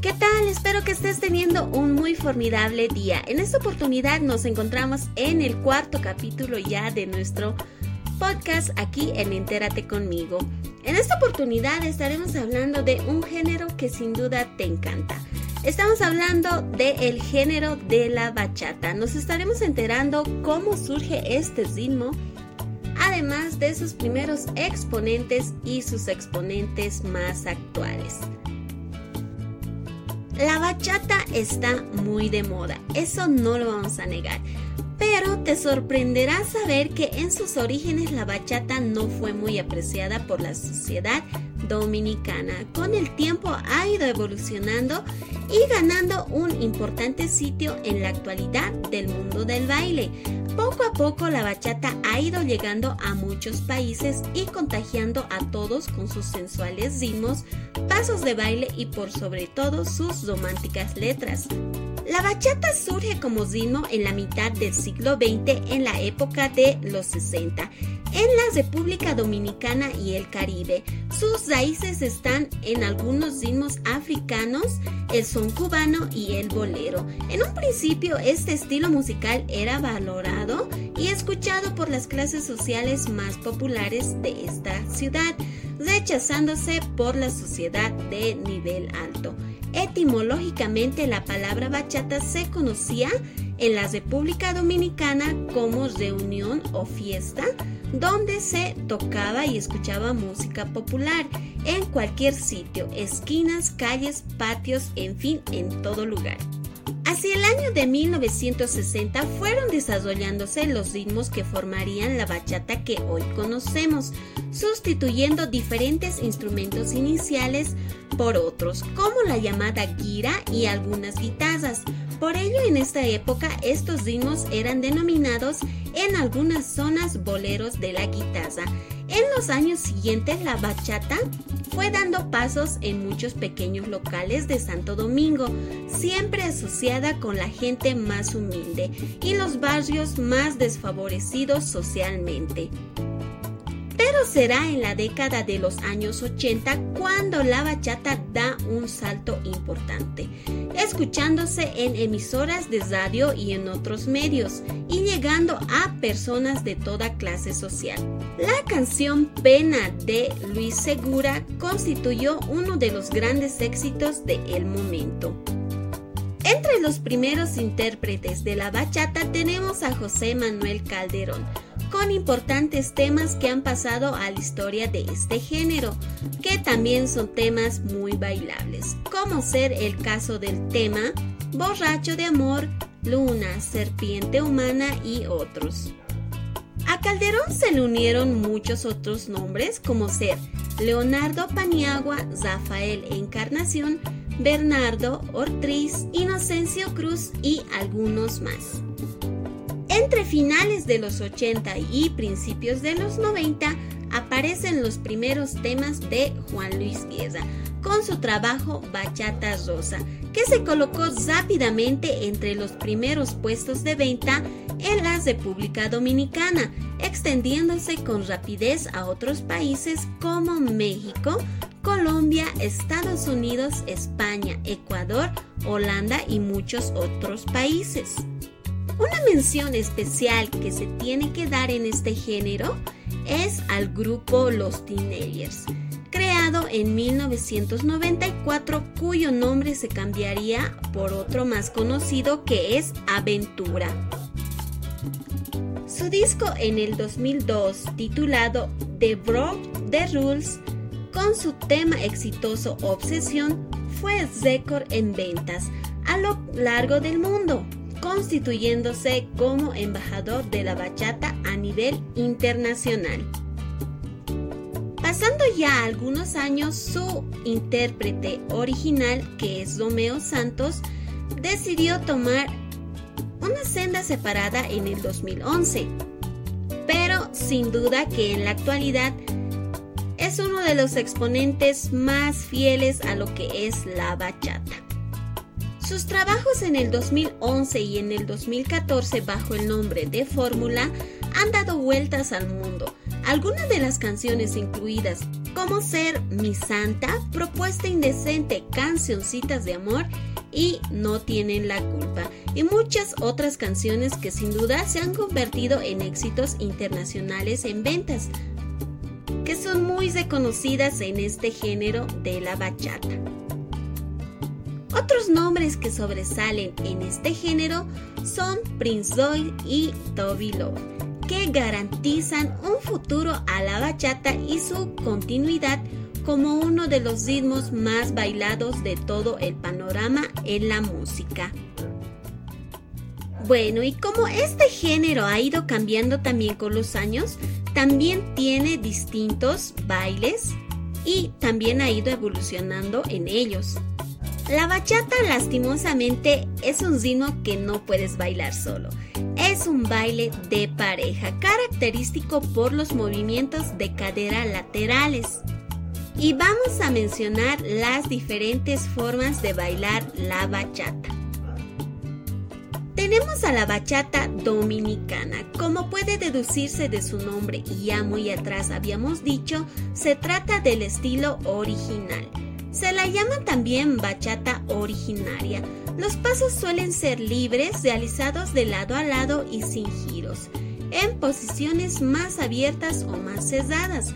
¿Qué tal? Espero que estés teniendo un muy formidable día. En esta oportunidad nos encontramos en el cuarto capítulo ya de nuestro podcast aquí en Entérate conmigo. En esta oportunidad estaremos hablando de un género que sin duda te encanta. Estamos hablando del género de la bachata. Nos estaremos enterando cómo surge este ritmo, además de sus primeros exponentes y sus exponentes más actuales. La bachata está muy de moda, eso no lo vamos a negar. Pero te sorprenderá saber que en sus orígenes la bachata no fue muy apreciada por la sociedad dominicana. Con el tiempo ha ido evolucionando y ganando un importante sitio en la actualidad del mundo del baile. Poco a poco la bachata ha ido llegando a muchos países y contagiando a todos con sus sensuales ritmos, pasos de baile y por sobre todo sus románticas letras. La bachata surge como ritmo en la mitad del siglo XX en la época de los 60 en la República Dominicana y el Caribe. Sus raíces están en algunos ritmos africanos, el son cubano y el bolero. En un principio este estilo musical era valorado y escuchado por las clases sociales más populares de esta ciudad, rechazándose por la sociedad de nivel alto. Etimológicamente la palabra bachata se conocía en la República Dominicana como reunión o fiesta donde se tocaba y escuchaba música popular en cualquier sitio, esquinas, calles, patios, en fin, en todo lugar. Hacia el año de 1960 fueron desarrollándose los ritmos que formarían la bachata que hoy conocemos, sustituyendo diferentes instrumentos iniciales por otros, como la llamada guira y algunas guitarras. Por ello, en esta época, estos ritmos eran denominados en algunas zonas boleros de la guitarra. En los años siguientes, la bachata fue dando pasos en muchos pequeños locales de Santo Domingo, siempre asociada con la gente más humilde y los barrios más desfavorecidos socialmente pero será en la década de los años 80 cuando la bachata da un salto importante, escuchándose en emisoras de radio y en otros medios y llegando a personas de toda clase social. La canción Pena de Luis Segura constituyó uno de los grandes éxitos del el momento. Entre los primeros intérpretes de la bachata tenemos a José Manuel Calderón, con importantes temas que han pasado a la historia de este género, que también son temas muy bailables, como ser el caso del tema Borracho de Amor, Luna, Serpiente Humana y otros. A Calderón se le unieron muchos otros nombres como ser Leonardo Paniagua, Rafael Encarnación, Bernardo Ortiz, Inocencio Cruz y algunos más. Entre finales de los 80 y principios de los 90 aparecen los primeros temas de Juan Luis Guerra con su trabajo Bachata Rosa, que se colocó rápidamente entre los primeros puestos de venta en la República Dominicana, extendiéndose con rapidez a otros países como México, Colombia, Estados Unidos, España, Ecuador, Holanda y muchos otros países. Una mención especial que se tiene que dar en este género es al grupo Los Teenagers, creado en 1994 cuyo nombre se cambiaría por otro más conocido que es Aventura. Su disco en el 2002 titulado The Broke the Rules con su tema exitoso Obsesión fue récord en ventas a lo largo del mundo constituyéndose como embajador de la bachata a nivel internacional. Pasando ya algunos años, su intérprete original, que es Romeo Santos, decidió tomar una senda separada en el 2011. Pero sin duda que en la actualidad es uno de los exponentes más fieles a lo que es la bachata. Sus trabajos en el 2011 y en el 2014 bajo el nombre de Fórmula han dado vueltas al mundo. Algunas de las canciones incluidas como Ser Mi Santa, Propuesta Indecente, Cancioncitas de Amor y No Tienen la Culpa, y muchas otras canciones que sin duda se han convertido en éxitos internacionales en ventas, que son muy reconocidas en este género de la bachata. Otros nombres que sobresalen en este género son Prince Roy y Toby Love, que garantizan un futuro a la bachata y su continuidad como uno de los ritmos más bailados de todo el panorama en la música. Bueno, y como este género ha ido cambiando también con los años, también tiene distintos bailes y también ha ido evolucionando en ellos. La bachata lastimosamente es un ritmo que no puedes bailar solo. Es un baile de pareja, característico por los movimientos de cadera laterales. Y vamos a mencionar las diferentes formas de bailar la bachata. Tenemos a la bachata dominicana. Como puede deducirse de su nombre y ya muy atrás habíamos dicho, se trata del estilo original. Se la llama también bachata originaria. Los pasos suelen ser libres, realizados de lado a lado y sin giros, en posiciones más abiertas o más cerradas.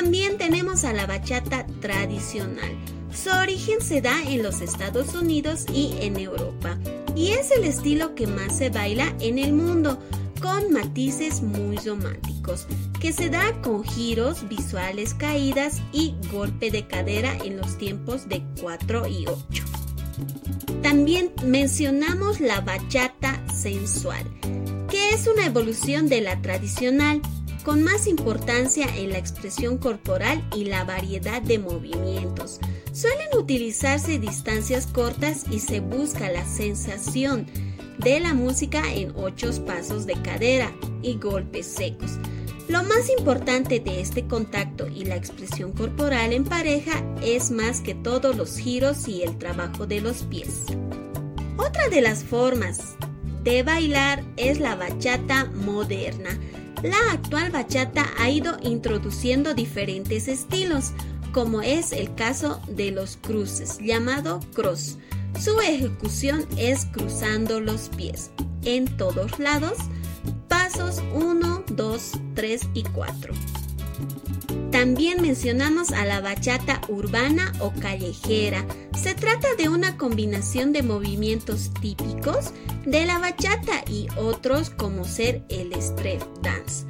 También tenemos a la bachata tradicional. Su origen se da en los Estados Unidos y en Europa, y es el estilo que más se baila en el mundo con matices muy románticos, que se da con giros visuales caídas y golpe de cadera en los tiempos de 4 y 8. También mencionamos la bachata sensual, que es una evolución de la tradicional, con más importancia en la expresión corporal y la variedad de movimientos. Suelen utilizarse distancias cortas y se busca la sensación de la música en ocho pasos de cadera y golpes secos. Lo más importante de este contacto y la expresión corporal en pareja es más que todos los giros y el trabajo de los pies. Otra de las formas de bailar es la bachata moderna. La actual bachata ha ido introduciendo diferentes estilos, como es el caso de los cruces, llamado cross, su ejecución es cruzando los pies en todos lados, pasos 1, 2, 3 y 4. También mencionamos a la bachata urbana o callejera. Se trata de una combinación de movimientos típicos de la bachata y otros como ser el street dance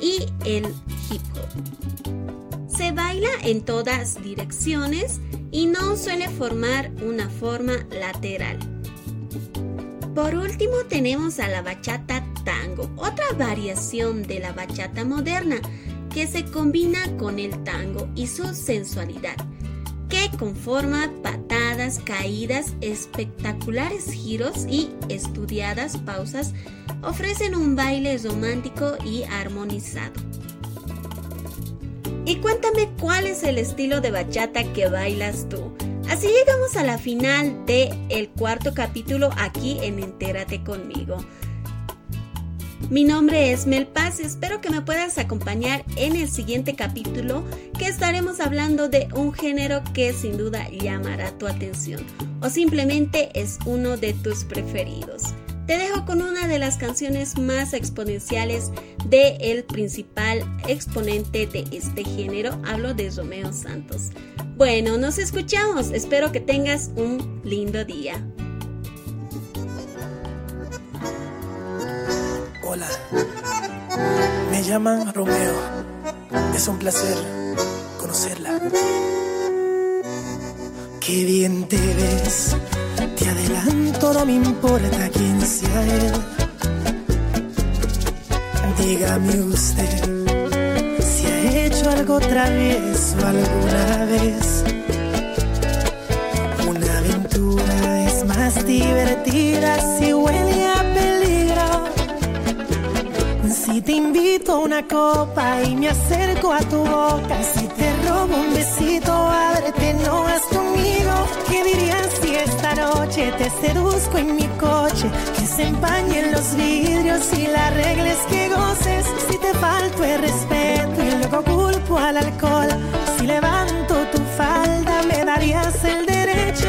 y el hip hop. Se baila en todas direcciones y no suele formar una forma lateral. Por último tenemos a la bachata tango, otra variación de la bachata moderna que se combina con el tango y su sensualidad, que conforma patadas, caídas, espectaculares giros y estudiadas pausas ofrecen un baile romántico y armonizado. Y cuéntame cuál es el estilo de bachata que bailas tú. Así llegamos a la final de el cuarto capítulo aquí en Entérate conmigo. Mi nombre es Mel Paz y espero que me puedas acompañar en el siguiente capítulo que estaremos hablando de un género que sin duda llamará tu atención o simplemente es uno de tus preferidos. Te dejo con una de las canciones más exponenciales de el principal exponente de este género, hablo de Romeo Santos. Bueno, nos escuchamos, espero que tengas un lindo día. Me llaman Romeo, es un placer conocerla. Qué bien te ves te adelanto, no me importa quién sea él. Dígame usted si ha hecho algo travieso alguna vez. Una aventura es más divertida si huele a. Si te invito a una copa y me acerco a tu boca, si te robo un besito, ábrete, no has conmigo. ¿Qué dirías si esta noche te seduzco en mi coche? Que se empañen los vidrios y la regla es que goces. Si te falto el respeto y luego culpo al alcohol. Si levanto tu falda, me darías el